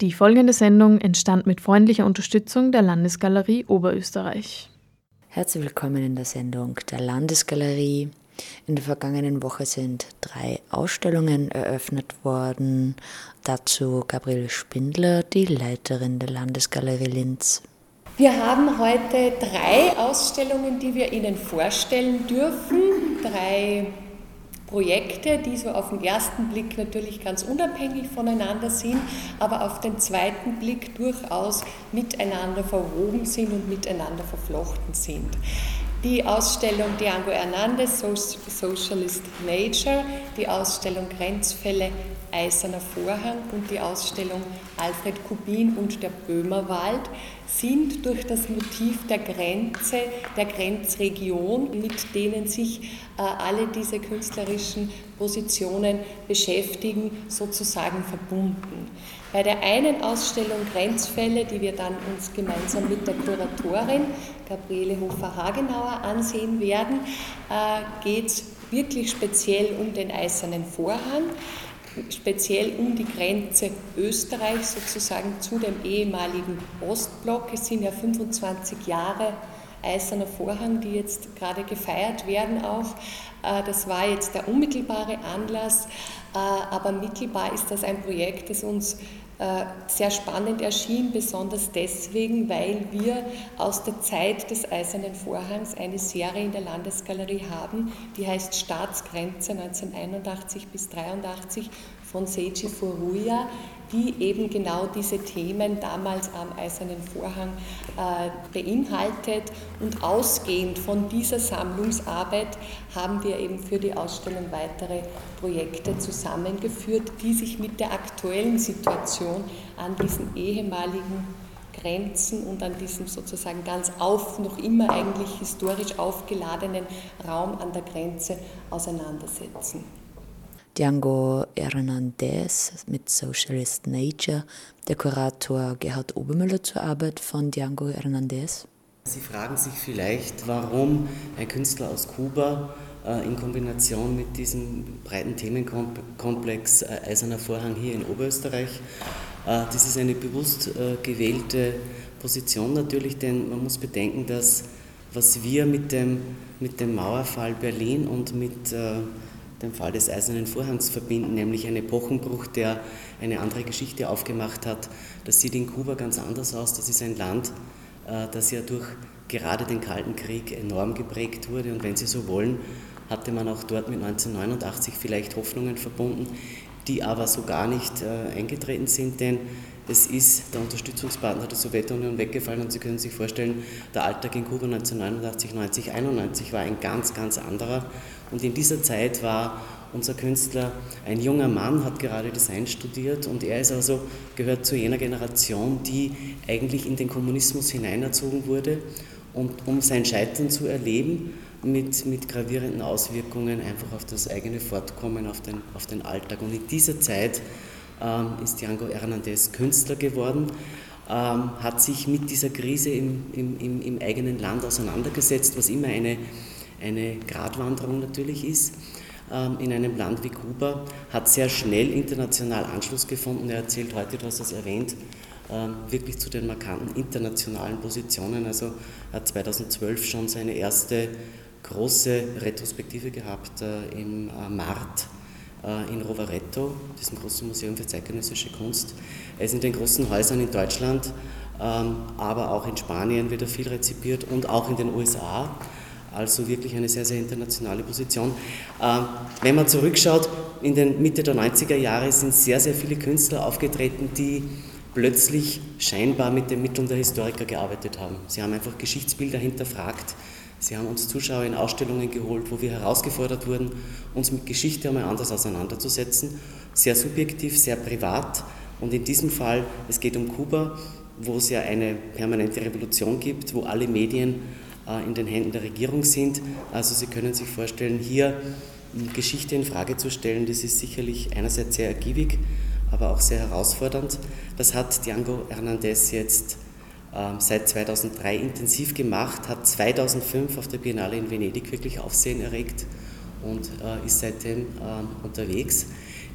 Die folgende Sendung entstand mit freundlicher Unterstützung der Landesgalerie Oberösterreich. Herzlich willkommen in der Sendung der Landesgalerie. In der vergangenen Woche sind drei Ausstellungen eröffnet worden. Dazu Gabriele Spindler, die Leiterin der Landesgalerie Linz. Wir haben heute drei Ausstellungen, die wir Ihnen vorstellen dürfen. Drei Projekte, die so auf den ersten Blick natürlich ganz unabhängig voneinander sind, aber auf den zweiten Blick durchaus miteinander verwoben sind und miteinander verflochten sind. Die Ausstellung Diango Hernandez, Socialist Nature, die Ausstellung Grenzfälle Eiserner Vorhang und die Ausstellung Alfred Kubin und der Böhmerwald sind durch das Motiv der Grenze, der Grenzregion, mit denen sich äh, alle diese künstlerischen Positionen beschäftigen, sozusagen verbunden. Bei der einen Ausstellung Grenzfälle, die wir dann uns gemeinsam mit der Kuratorin Gabriele Hofer-Hagenauer ansehen werden, äh, geht es wirklich speziell um den Eisernen Vorhang speziell um die Grenze Österreich sozusagen zu dem ehemaligen Ostblock. Es sind ja 25 Jahre Eiserner Vorhang, die jetzt gerade gefeiert werden auch. Äh, das war jetzt der unmittelbare Anlass, äh, aber mittelbar ist das ein Projekt, das uns sehr spannend erschien, besonders deswegen, weil wir aus der Zeit des Eisernen Vorhangs eine Serie in der Landesgalerie haben, die heißt Staatsgrenze 1981 bis 1983 von Seiji Furuya, die eben genau diese Themen damals am Eisernen Vorhang äh, beinhaltet. Und ausgehend von dieser Sammlungsarbeit haben wir eben für die Ausstellung weitere Projekte zusammengeführt, die sich mit der aktuellen Situation an diesen ehemaligen Grenzen und an diesem sozusagen ganz auf, noch immer eigentlich historisch aufgeladenen Raum an der Grenze auseinandersetzen. Django Hernandez mit Socialist Nature, der Kurator Gerhard Obermüller zur Arbeit von Django Hernandez. Sie fragen sich vielleicht, warum ein Künstler aus Kuba äh, in Kombination mit diesem breiten Themenkomplex äh, Eiserner Vorhang hier in Oberösterreich. Äh, das ist eine bewusst gewählte Position natürlich, denn man muss bedenken, dass was wir mit dem, mit dem Mauerfall Berlin und mit den Fall des Eisernen Vorhangs verbinden, nämlich ein Epochenbruch, der eine andere Geschichte aufgemacht hat. Das sieht in Kuba ganz anders aus. Das ist ein Land, äh, das ja durch gerade den Kalten Krieg enorm geprägt wurde. Und wenn Sie so wollen, hatte man auch dort mit 1989 vielleicht Hoffnungen verbunden, die aber so gar nicht äh, eingetreten sind, denn es ist der Unterstützungspartner der Sowjetunion weggefallen und Sie können sich vorstellen, der Alltag in Kuba 1989, 90, 91 war ein ganz, ganz anderer. Und in dieser Zeit war unser Künstler ein junger Mann, hat gerade Design studiert und er ist also, gehört zu jener Generation, die eigentlich in den Kommunismus hineinerzogen wurde und um sein Scheitern zu erleben, mit, mit gravierenden Auswirkungen einfach auf das eigene Fortkommen, auf den, auf den Alltag. Und in dieser Zeit ähm, ist Django Hernandez Künstler geworden, ähm, hat sich mit dieser Krise im, im, im, eigenen Land auseinandergesetzt, was immer eine, eine Gratwanderung natürlich ist ähm, in einem Land wie Kuba, hat sehr schnell international Anschluss gefunden. Er erzählt heute, du hast das erwähnt, wirklich zu den markanten internationalen Positionen. Also hat 2012 schon seine erste große Retrospektive gehabt äh, im äh, Mart äh, in Rovereto, diesem großen Museum für zeitgenössische Kunst. Er ist in den großen Häusern in Deutschland, ähm, aber auch in Spanien wird er viel rezipiert und auch in den USA. Also wirklich eine sehr, sehr internationale Position. Ähm, wenn man zurückschaut, in den Mitte der 90er Jahre sind sehr, sehr viele Künstler aufgetreten, die plötzlich scheinbar mit den Mitteln der Historiker gearbeitet haben. Sie haben einfach Geschichtsbilder hinterfragt, Sie haben uns Zuschauer in Ausstellungen geholt, wo wir herausgefordert wurden, uns mit Geschichte einmal anders auseinanderzusetzen. Sehr subjektiv, sehr privat. Und in diesem Fall, es geht um Kuba, wo es ja eine permanente Revolution gibt, wo alle Medien äh, in den Händen der Regierung sind. Also Sie können sich vorstellen, hier Geschichte in Frage zu stellen, das ist sicherlich einerseits sehr ergiebig, aber auch sehr herausfordernd. Das hat Django Hernandez jetzt ähm, seit 2003 intensiv gemacht, hat 2005 auf der Biennale in Venedig wirklich Aufsehen erregt und äh, ist seitdem ähm, unterwegs.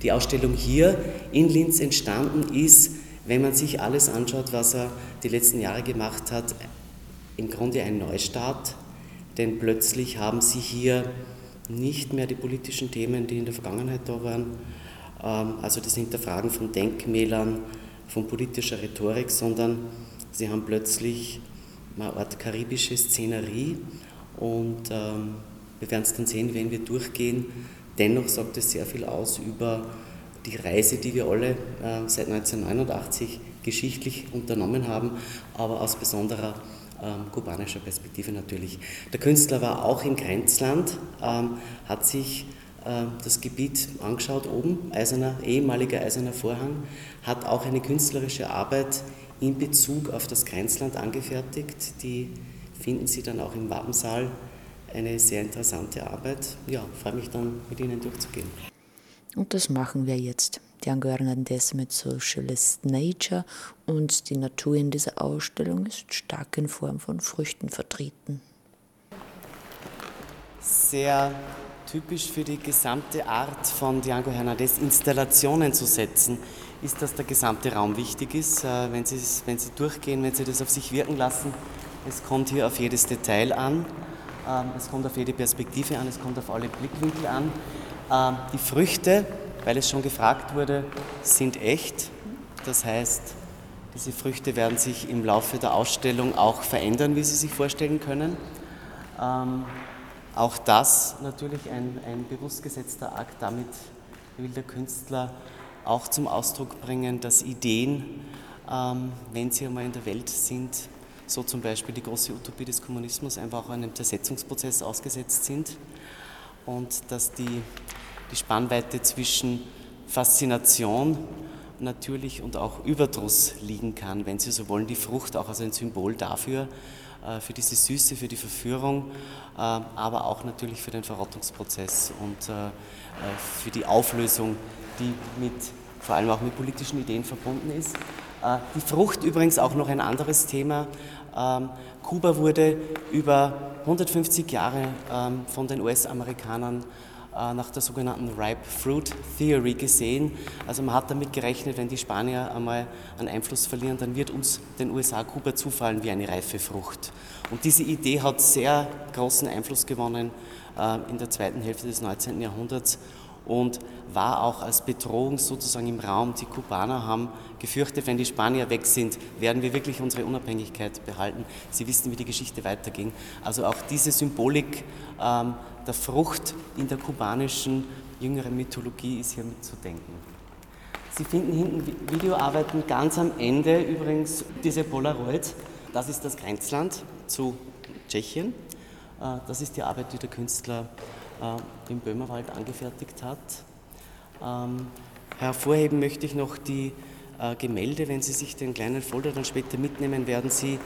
Die Ausstellung hier in Linz entstanden ist wenn man sich alles anschaut, was er die letzten Jahre gemacht hat, im Grunde ein Neustart, denn plötzlich haben sie hier nicht mehr die politischen Themen, die in der Vergangenheit da waren, ähm, also das Hinterfragen von Denkmälern, von politischer Rhetorik, sondern sie haben plötzlich eine Art karibische Szenerie und ähm, wir werden es dann sehen, wenn wir durchgehen. Dennoch sagt es sehr viel aus über die Reise, die wir alle äh, seit 1989 geschichtlich unternommen haben, aber aus besonderer ähm, kubanischer Perspektive natürlich. Der Künstler war auch im Grenzland, ähm, hat sich äh, das Gebiet angeschaut oben, eiserner, ehemaliger eiserner Vorhang, hat auch eine künstlerische Arbeit in Bezug auf das Grenzland angefertigt. Die finden Sie dann auch im Wappensaal. Eine sehr interessante Arbeit. Ja, freue mich dann mit Ihnen durchzugehen. Und das machen wir jetzt. Django Hernandez mit Socialist Nature und die Natur in dieser Ausstellung ist stark in Form von Früchten vertreten. Sehr typisch für die gesamte Art von Django Hernandez Installationen zu setzen, ist, dass der gesamte Raum wichtig ist. Äh, wenn Sie, wenn Sie durchgehen, wenn Sie das auf sich wirken lassen, es kommt hier auf jedes Detail an, ähm, es kommt auf jede Perspektive an, es kommt auf alle Blickwinkel an. Ähm, die Früchte, weil es schon gefragt wurde, sind echt. Das heißt, diese Früchte werden sich im Laufe der Ausstellung auch verändern, wie Sie sich vorstellen können. Ähm, auch das natürlich ein, ein bewusst gesetzter Akt. Damit will der Künstler auch zum Ausdruck bringen, dass Ideen, ähm, wenn sie einmal in der Welt sind, so zum Beispiel die große Utopie des Kommunismus, einfach auch einem Zersetzungsprozess ausgesetzt sind und dass die, die Spannweite zwischen Faszination natürlich und auch Überdruss liegen kann, wenn Sie so wollen, die Frucht auch als ein Symbol dafür, äh, für diese Süße, für die Verführung, äh, aber auch natürlich für den Verrottungsprozess und äh, für die Auflösung, die mit, vor allem auch mit politischen Ideen verbunden ist. Die Frucht übrigens auch noch ein anderes Thema. Ähm, Kuba wurde über 150 Jahre ähm, von den US-Amerikanern nach der sogenannten Ripe Fruit Theory gesehen. Also man hat damit gerechnet, wenn die Spanier einmal an Einfluss verlieren, dann wird uns den USA Kuba zufallen wie eine reife Frucht. Und diese Idee hat sehr großen Einfluss gewonnen äh, in der zweiten Hälfte des 19. Jahrhunderts und war auch als Bedrohung sozusagen im Raum. Die Kubaner haben gefürchtet, wenn die Spanier weg sind, werden wir wirklich unsere Unabhängigkeit behalten. Sie wissen, wie die Geschichte weiterging. Also auch diese Symbolik ähm, der Frucht in der kubanischen jüngeren Mythologie ist hier mitzudenken. Sie finden hinten Videoarbeiten ganz am Ende übrigens diese Polaroid. Das ist das Grenzland zu Tschechien. Äh, das ist die Arbeit, die der Künstler im Böhmerwald angefertigt hat. Ähm, hervorheben möchte ich noch die äh, Gemälde. Wenn Sie sich den kleinen Folder dann später mitnehmen, werden Sie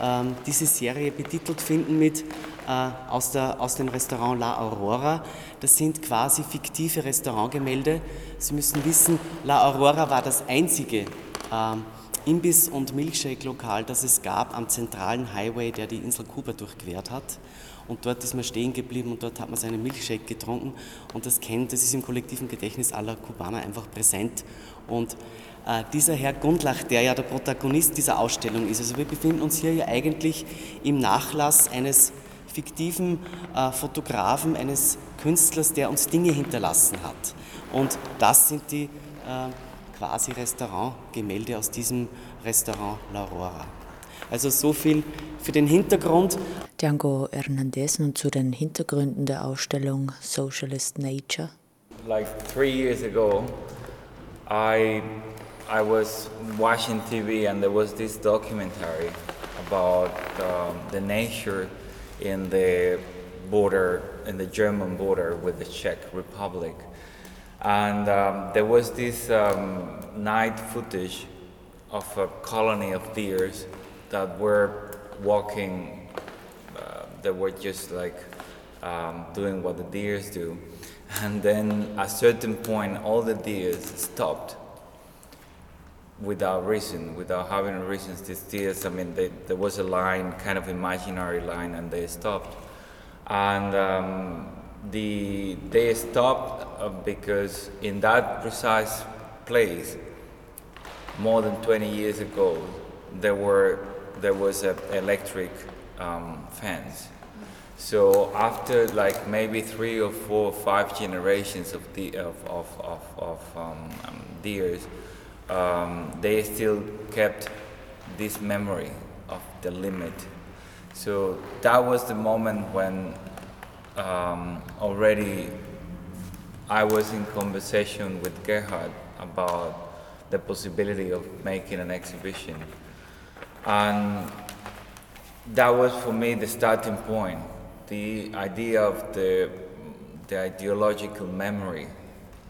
ähm, diese Serie betitelt finden mit äh, aus, der, aus dem Restaurant La Aurora. Das sind quasi fiktive Restaurantgemälde. Sie müssen wissen, La Aurora war das einzige ähm, Imbiss- und Milkshake-Lokal, das es gab am zentralen Highway, der die Insel Kuba durchquert hat. Und dort ist man stehen geblieben und dort hat man seinen Milkshake getrunken. Und das kennt, das ist im kollektiven Gedächtnis aller Kubaner einfach präsent. Und äh, dieser Herr Gundlach, der ja der Protagonist dieser Ausstellung ist, also wir befinden uns hier ja eigentlich im Nachlass eines fiktiven äh, Fotografen, eines Künstlers, der uns Dinge hinterlassen hat. Und das sind die äh, quasi Restaurantgemälde aus diesem Restaurant L'Aurora. Also so viel für den Hintergrund. Django Hernandez und zu den Hintergründen der Ausstellung Socialist Nature. Like three years ago, I I was watching TV and there was this documentary about um, the nature in the border, in the German border with the Czech Republic. And um, there was this um, night footage of a colony of deers that were walking, uh, that were just like um, doing what the deers do. And then at a certain point, all the deers stopped without reason, without having reasons to steer. I mean, they, there was a line, kind of imaginary line, and they stopped. And um, the, they stopped uh, because in that precise place, more than 20 years ago, there were there was a electric um, fence. So after like maybe three or four or five generations of the of of of, of um, um, deers, um, they still kept this memory of the limit. So that was the moment when um, already I was in conversation with Gerhard about the possibility of making an exhibition. And that was for me the starting point, the idea of the, the ideological memory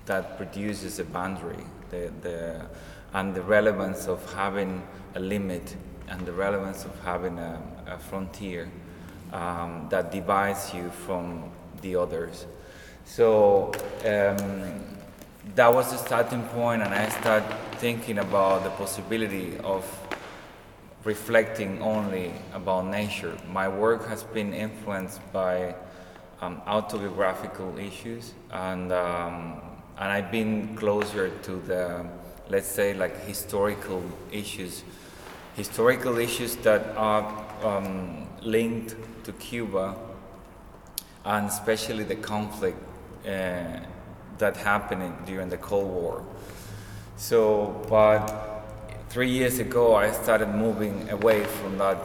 that produces a boundary, the, the, and the relevance of having a limit and the relevance of having a, a frontier um, that divides you from the others. So um, that was the starting point, and I started thinking about the possibility of reflecting only about nature. My work has been influenced by um, autobiographical issues, and um, and I've been closer to the, let's say, like historical issues, historical issues that are um, linked to Cuba, and especially the conflict uh, that happened during the Cold War. So, but three years ago, I started moving away from that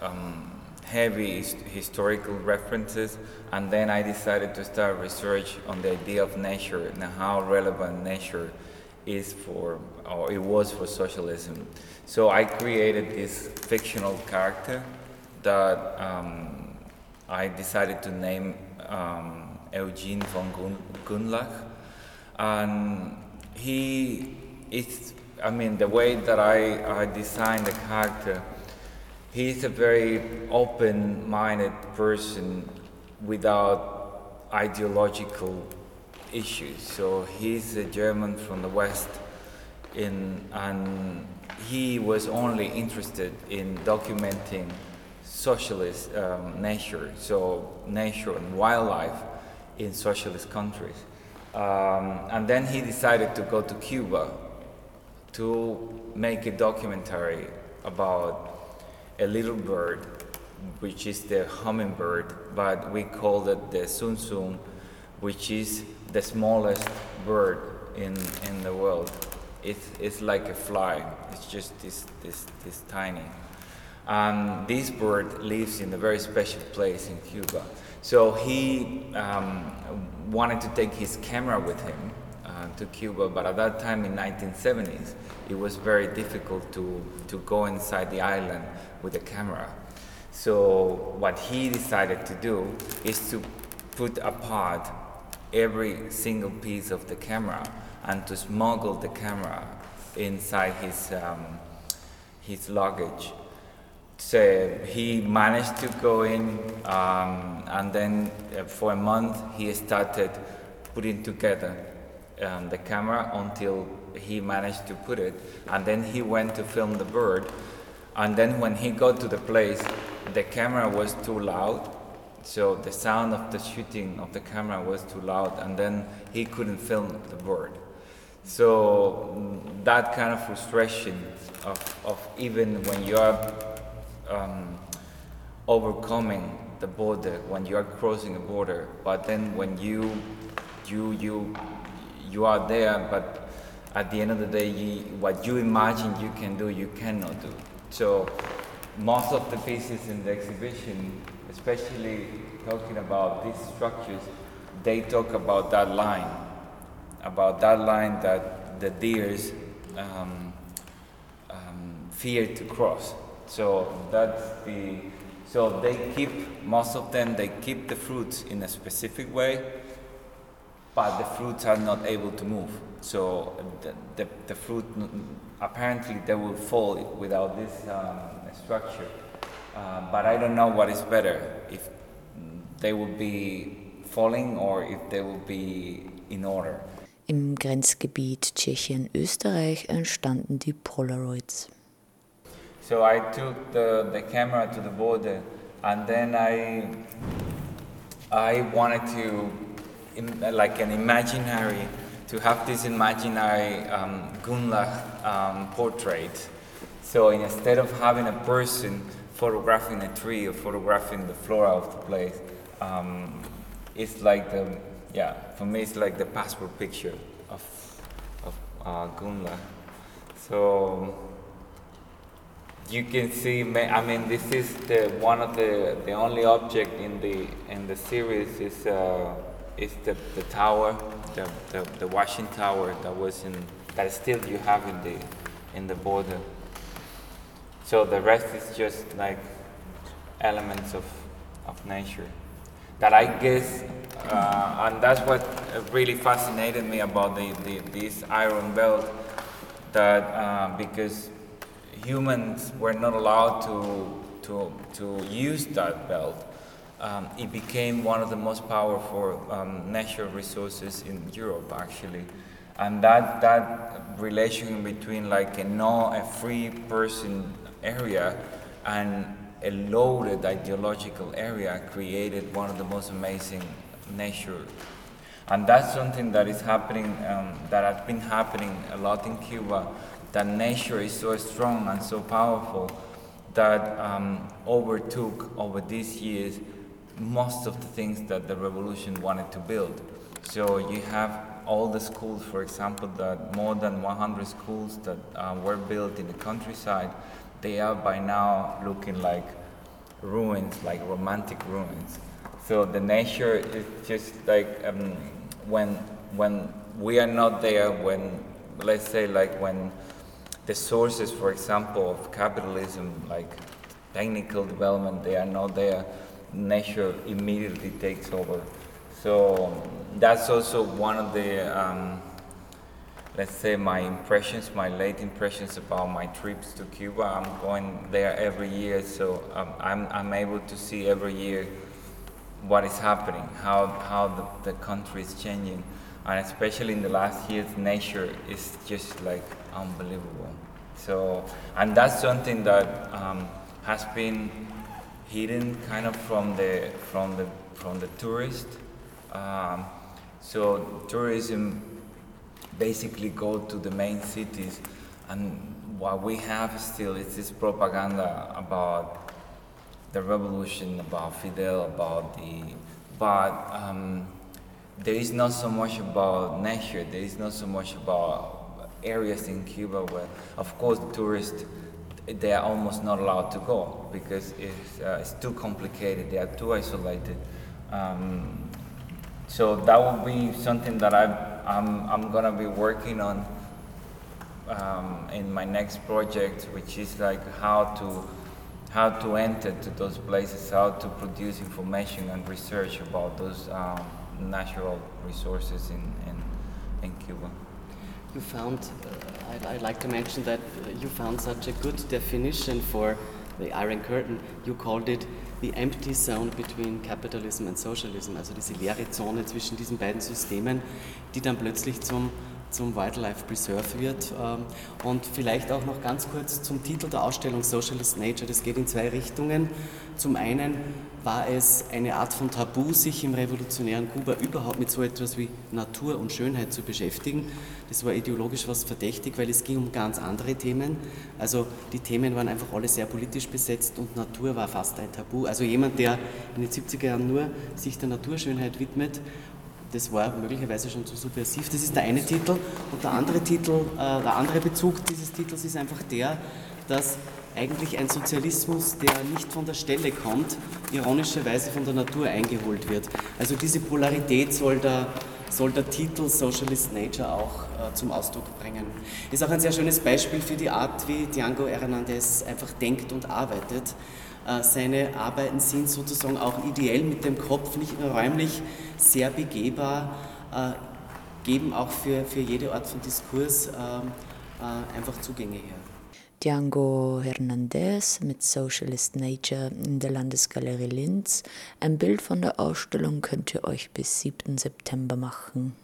um, heavy historical references, and then I decided to start research on the idea of nature and how relevant nature is for, or it was for socialism. So I created this fictional character that um, I decided to name um, Eugene von Gunlach, and he is. I mean, the way that I, I designed the character, he's a very open minded person without ideological issues. So he's a German from the West, in, and he was only interested in documenting socialist um, nature, so nature and wildlife in socialist countries. Um, and then he decided to go to Cuba to make a documentary about a little bird, which is the hummingbird, but we call it the sunsum, which is the smallest bird in, in the world. It's, it's like a fly, it's just this, this, this tiny. And this bird lives in a very special place in Cuba. So he um, wanted to take his camera with him uh, to Cuba, but at that time in 1970s, it was very difficult to, to go inside the island with a camera. So what he decided to do is to put apart every single piece of the camera and to smuggle the camera inside his, um, his luggage. So he managed to go in, um, and then uh, for a month he started putting together um, the camera until he managed to put it. And then he went to film the bird. And then when he got to the place, the camera was too loud. So the sound of the shooting of the camera was too loud, and then he couldn't film the bird. So that kind of frustration of, of even when you're um, overcoming the border, when you are crossing a border, but then when you you you you are there, but at the end of the day, you, what you imagine you can do, you cannot do. So most of the pieces in the exhibition, especially talking about these structures, they talk about that line, about that line that the deers um, um, fear to cross. So that's the so they keep most of them they keep the fruits in a specific way but the fruits are not able to move. So the, the, the fruit, apparently they will fall without this um, structure. Uh, but I don't know what is better, if they will be falling or if they will be in order. Im Grenzgebiet Tschechien-Österreich entstanden die Polaroids. So I took the, the camera to the border and then I, I wanted to like an imaginary to have this imaginary um, Gunlach um, portrait. So instead of having a person photographing a tree or photographing the flora of the place, um, it's like the yeah for me it's like the passport picture of of uh, Gunla. So you can see. I mean, this is the one of the the only object in the in the series is uh, is the, the tower, the, the the washing tower that was in that still you have in the in the border. So the rest is just like elements of, of nature. That I guess, uh, and that's what really fascinated me about the, the this iron belt, that uh, because humans were not allowed to, to, to use that belt, um, it became one of the most powerful um, natural resources in Europe, actually. And that that relation between like a no a free person area and a loaded ideological area created one of the most amazing nature. And that's something that is happening um, that has been happening a lot in cuba that nature is so strong and so powerful that um, overtook over these years most of the things that the revolution wanted to build so you have all the schools, for example, that more than 100 schools that uh, were built in the countryside, they are by now looking like ruins, like romantic ruins. So the nature is just like um, when when we are not there, when let's say like when the sources, for example, of capitalism, like technical development, they are not there. Nature immediately takes over. So that's also one of the, um, let's say, my impressions, my late impressions about my trips to Cuba. I'm going there every year, so um, I'm, I'm able to see every year what is happening, how, how the, the country is changing. And especially in the last years, nature is just like unbelievable. So, and that's something that um, has been hidden kind of from the, from the, from the tourist um, so tourism basically go to the main cities, and what we have still is this propaganda about the revolution, about Fidel, about the, but um, there is not so much about nature. There is not so much about areas in Cuba where, of course, tourists they are almost not allowed to go because it's, uh, it's too complicated. They are too isolated. Um, so that will be something that I, I'm, I'm going to be working on um, in my next project, which is like how to, how to enter to those places, how to produce information and research about those um, natural resources in, in, in Cuba. You found, uh, I'd, I'd, like to mention that you found such a good definition for the Iron Curtain. You called it the empty zone between capitalism and socialism, also diese leere Zone zwischen diesen beiden Systemen, die dann plötzlich zum, zum Wildlife Preserve wird. Ähm, und vielleicht auch noch ganz kurz zum Titel der Ausstellung Socialist Nature. Das geht in zwei Richtungen. Zum einen war es eine Art von Tabu, sich im revolutionären Kuba überhaupt mit so etwas wie Natur und Schönheit zu beschäftigen. Das war ideologisch was verdächtig, weil es ging um ganz andere Themen. Also die Themen waren einfach alle sehr politisch besetzt und Natur war fast ein Tabu. Also jemand, der in den 70er Jahren nur sich der Naturschönheit widmet, das war möglicherweise schon zu subversiv. Das ist der eine Titel. Und der andere Titel, äh, der andere Bezug dieses Titels ist einfach der, dass eigentlich ein Sozialismus, der nicht von der Stelle kommt, ironischerweise von der Natur eingeholt wird. Also diese Polarität soll der, soll der Titel Socialist Nature auch äh, zum Ausdruck bringen. Ist auch ein sehr schönes Beispiel für die Art, wie Django Hernandez einfach denkt und arbeitet. Äh, seine Arbeiten sind sozusagen auch ideell mit dem Kopf, nicht nur räumlich, sehr begehbar, äh, geben auch für, für jede Art von Diskurs ähm, äh, einfach Zugänge her. Django Hernandez mit Socialist Nature in der Landesgalerie Linz. Ein Bild von der Ausstellung könnt ihr euch bis 7. September machen.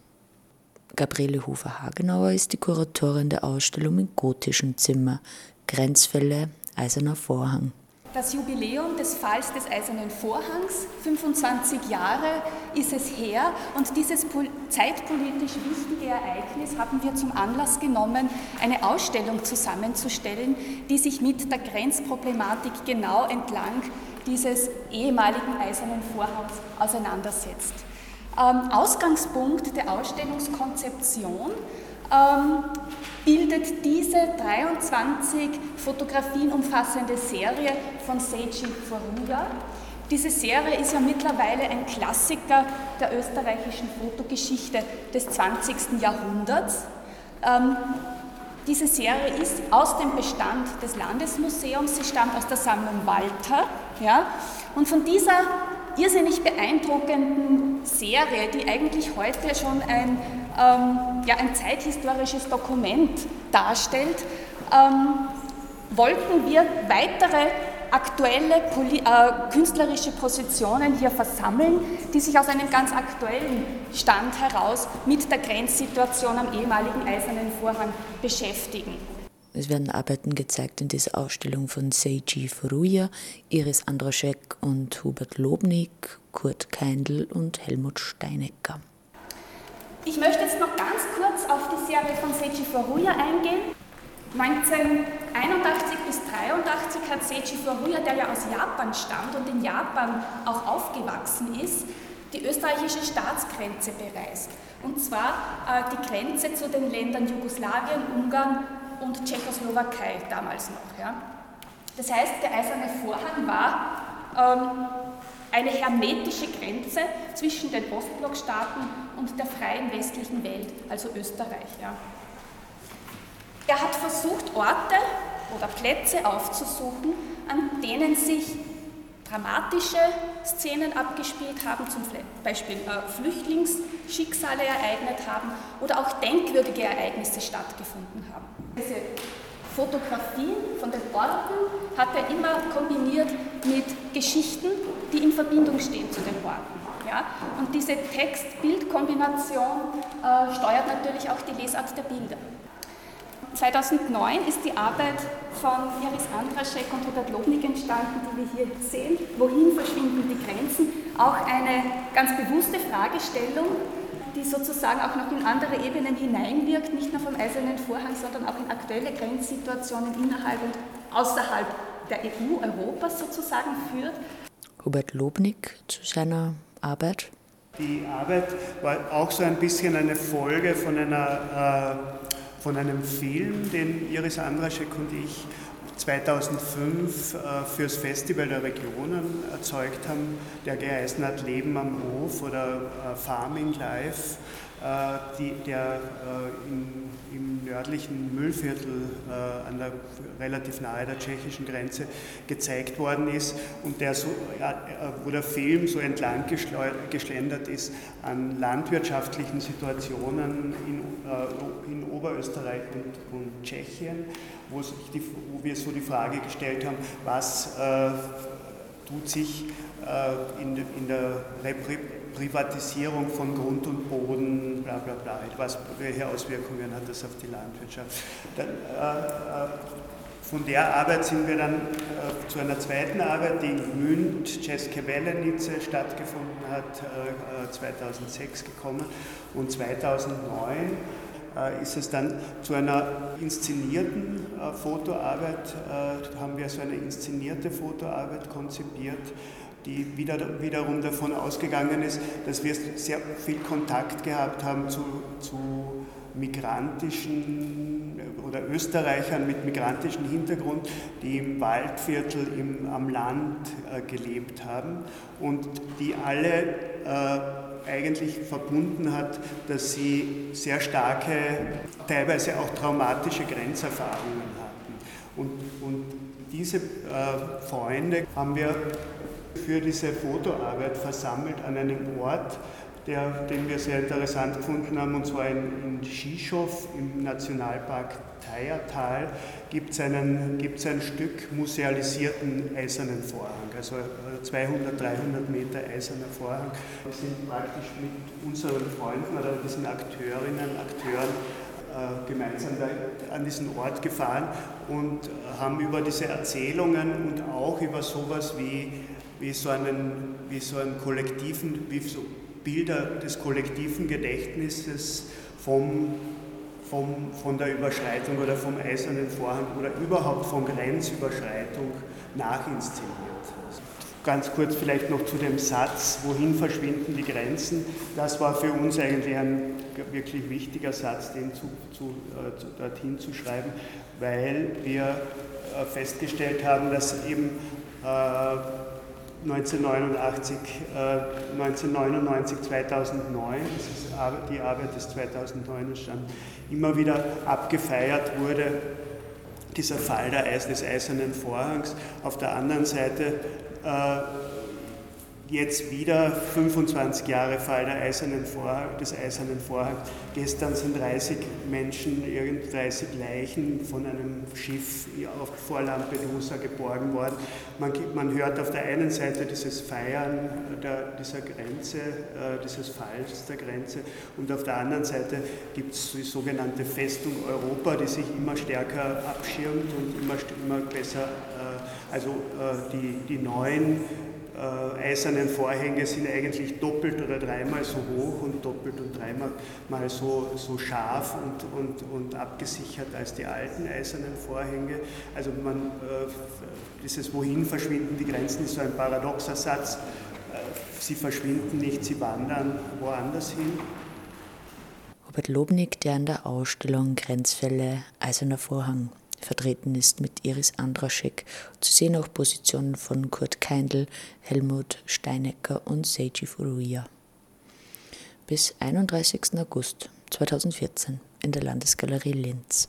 Gabriele Hufer-Hagenauer ist die Kuratorin der Ausstellung im gotischen Zimmer. Grenzfälle, Eiserner Vorhang. Das Jubiläum des Falls des Eisernen Vorhangs. 25 Jahre ist es her und dieses zeitpolitisch wichtige Ereignis haben wir zum Anlass genommen, eine Ausstellung zusammenzustellen, die sich mit der Grenzproblematik genau entlang dieses ehemaligen Eisernen Vorhangs auseinandersetzt. Ähm, Ausgangspunkt der Ausstellungskonzeption ähm, bildet diese 23 Fotografien umfassende Serie von Seiji Furuya. Diese Serie ist ja mittlerweile ein Klassiker der österreichischen Fotogeschichte des 20. Jahrhunderts. Ähm, diese Serie ist aus dem Bestand des Landesmuseums, sie stammt aus der Sammlung Walter. Ja, und von dieser irrsinnig beeindruckenden Serie, die eigentlich heute schon ein, ähm, ja, ein zeithistorisches Dokument darstellt, ähm, wollten wir weitere aktuelle äh, künstlerische Positionen hier versammeln, die sich aus einem ganz aktuellen Stand heraus mit der Grenzsituation am ehemaligen Eisernen Vorhang beschäftigen. Es werden Arbeiten gezeigt in dieser Ausstellung von Seiji Furuya, Iris Androschek und Hubert Lobnig, Kurt Keindl und Helmut Steinecker. Ich möchte jetzt noch ganz kurz auf die Serie von Seiji Furuya eingehen. 1981 bis 1983 hat Seiji Furuya, der ja aus Japan stammt und in Japan auch aufgewachsen ist, die österreichische Staatsgrenze bereist. Und zwar äh, die Grenze zu den Ländern Jugoslawien, Ungarn und Tschechoslowakei damals noch. Ja. Das heißt, der eiserne Vorhang war ähm, eine hermetische Grenze zwischen den Ostblockstaaten und der freien westlichen Welt, also Österreich. Ja. Er hat versucht, Orte oder Plätze aufzusuchen, an denen sich dramatische Szenen abgespielt haben, zum Beispiel äh, Flüchtlingsschicksale ereignet haben oder auch denkwürdige Ereignisse stattgefunden haben. Diese Fotografien von den Orten hat er immer kombiniert mit Geschichten, die in Verbindung stehen zu den Orten. Ja? Und diese Text-Bild-Kombination äh, steuert natürlich auch die Lesart der Bilder. 2009 ist die Arbeit von Iris Andraschek und Robert Lobnig entstanden, die wir hier sehen. Wohin verschwinden die Grenzen? Auch eine ganz bewusste Fragestellung, die sozusagen auch noch in andere Ebenen hineinwirkt, nicht nur vom Eisernen Vorhang, sondern auch in aktuelle Grenzsituationen innerhalb und außerhalb der EU, Europas sozusagen führt. Hubert Lobnig zu seiner Arbeit. Die Arbeit war auch so ein bisschen eine Folge von einer äh, von einem Film, den Iris Andraschek und ich 2005 äh, fürs Festival der Regionen erzeugt haben, der geheißen hat Leben am Hof oder äh, Farming Life, die, der in, im nördlichen Müllviertel an der, relativ nahe der tschechischen Grenze gezeigt worden ist und der so, wo der Film so entlang geschlendert ist an landwirtschaftlichen Situationen in, in Oberösterreich und, und Tschechien, wo, die, wo, wir so die Frage gestellt haben, was äh, tut sich äh, in, in, der Repri Privatisierung von Grund und Boden, bla bla bla, was, welche Auswirkungen hat das auf die Landwirtschaft. Dann, äh, äh von der Arbeit sind wir dann äh, zu einer zweiten Arbeit, die in Münd, České Velenice stattgefunden hat, äh, 2006 gekommen und 2009 äh, ist es dann zu einer inszenierten äh, Fotoarbeit, äh, haben wir so eine inszenierte Fotoarbeit konzipiert, die wieder, wiederum davon ausgegangen ist, dass wir sehr viel Kontakt gehabt haben zu, zu migrantischen oder Österreichern mit migrantischem Hintergrund, die im Waldviertel im, am Land äh, gelebt haben und die alle äh, eigentlich verbunden hat, dass sie sehr starke, teilweise auch traumatische Grenzerfahrungen hatten. Und, und diese äh, Freunde haben wir für diese Fotoarbeit versammelt an einem Ort, der, den wir sehr interessant gefunden haben, und zwar in, in Schischhof im Nationalpark Teiertal gibt es ein Stück musealisierten eisernen Vorhang, also 200, äh, 300 Meter eiserner Vorhang. Wir sind praktisch mit unseren Freunden oder diesen Akteurinnen, Akteuren äh, gemeinsam an diesen Ort gefahren und haben über diese Erzählungen und auch über sowas wie, wie, so, einen, wie so einen kollektiven, wie so Bilder des kollektiven Gedächtnisses vom, vom, von der Überschreitung oder vom eisernen Vorhang oder überhaupt von Grenzüberschreitung nachinszeniert. Ganz kurz vielleicht noch zu dem Satz, wohin verschwinden die Grenzen. Das war für uns eigentlich ein wirklich wichtiger Satz, den zu, zu, äh, zu, dorthin zu schreiben, weil wir äh, festgestellt haben, dass eben äh, 1989, äh, 1999, 2009, das ist die Arbeit des 2009 stand, immer wieder abgefeiert wurde, dieser Fall des eisernen Vorhangs. Auf der anderen Seite äh, jetzt wieder 25 Jahre Fall der eisernen Vorhang, des Eisernen Vorhangs. Gestern sind 30 Menschen, 30 Leichen von einem Schiff vor Lampedusa geborgen worden. Man, man hört auf der einen Seite dieses Feiern der, dieser Grenze, äh, dieses Falls der Grenze und auf der anderen Seite gibt es die sogenannte Festung Europa, die sich immer stärker abschirmt und immer, immer besser, äh, also äh, die, die neuen äh, eisernen Vorhänge sind eigentlich doppelt oder dreimal so hoch und doppelt und dreimal mal so, so scharf und, und, und abgesichert als die alten eisernen Vorhänge. Also man, äh, dieses Wohin verschwinden die Grenzen ist so ein paradoxer Satz. Äh, sie verschwinden nicht, sie wandern woanders hin. Robert Lobnig, der an der Ausstellung Grenzfälle Eiserner Vorhang vertreten ist mit Iris Andraschek. Zu sehen auch Positionen von Kurt Keindl, Helmut Steinecker und Seiji Furuya. Bis 31. August 2014 in der Landesgalerie Linz.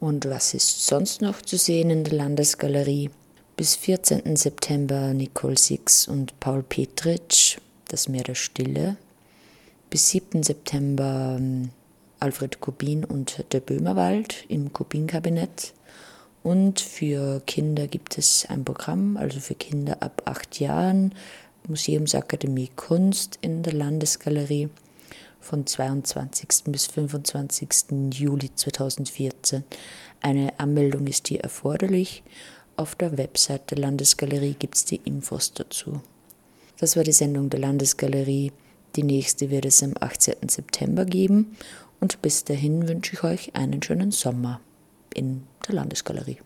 Und was ist sonst noch zu sehen in der Landesgalerie? Bis 14. September Nicole Six und Paul Petritsch, Das Meer der Stille. Bis 7. September ähm, Alfred Kubin und der Böhmerwald im Kubin-Kabinett. Und für Kinder gibt es ein Programm, also für Kinder ab acht Jahren, Museumsakademie Kunst in der Landesgalerie von 22. bis 25. Juli 2014. Eine Anmeldung ist hier erforderlich. Auf der Website der Landesgalerie gibt es die Infos dazu. Das war die Sendung der Landesgalerie. Die nächste wird es am 18. September geben und bis dahin wünsche ich euch einen schönen Sommer in der Landesgalerie.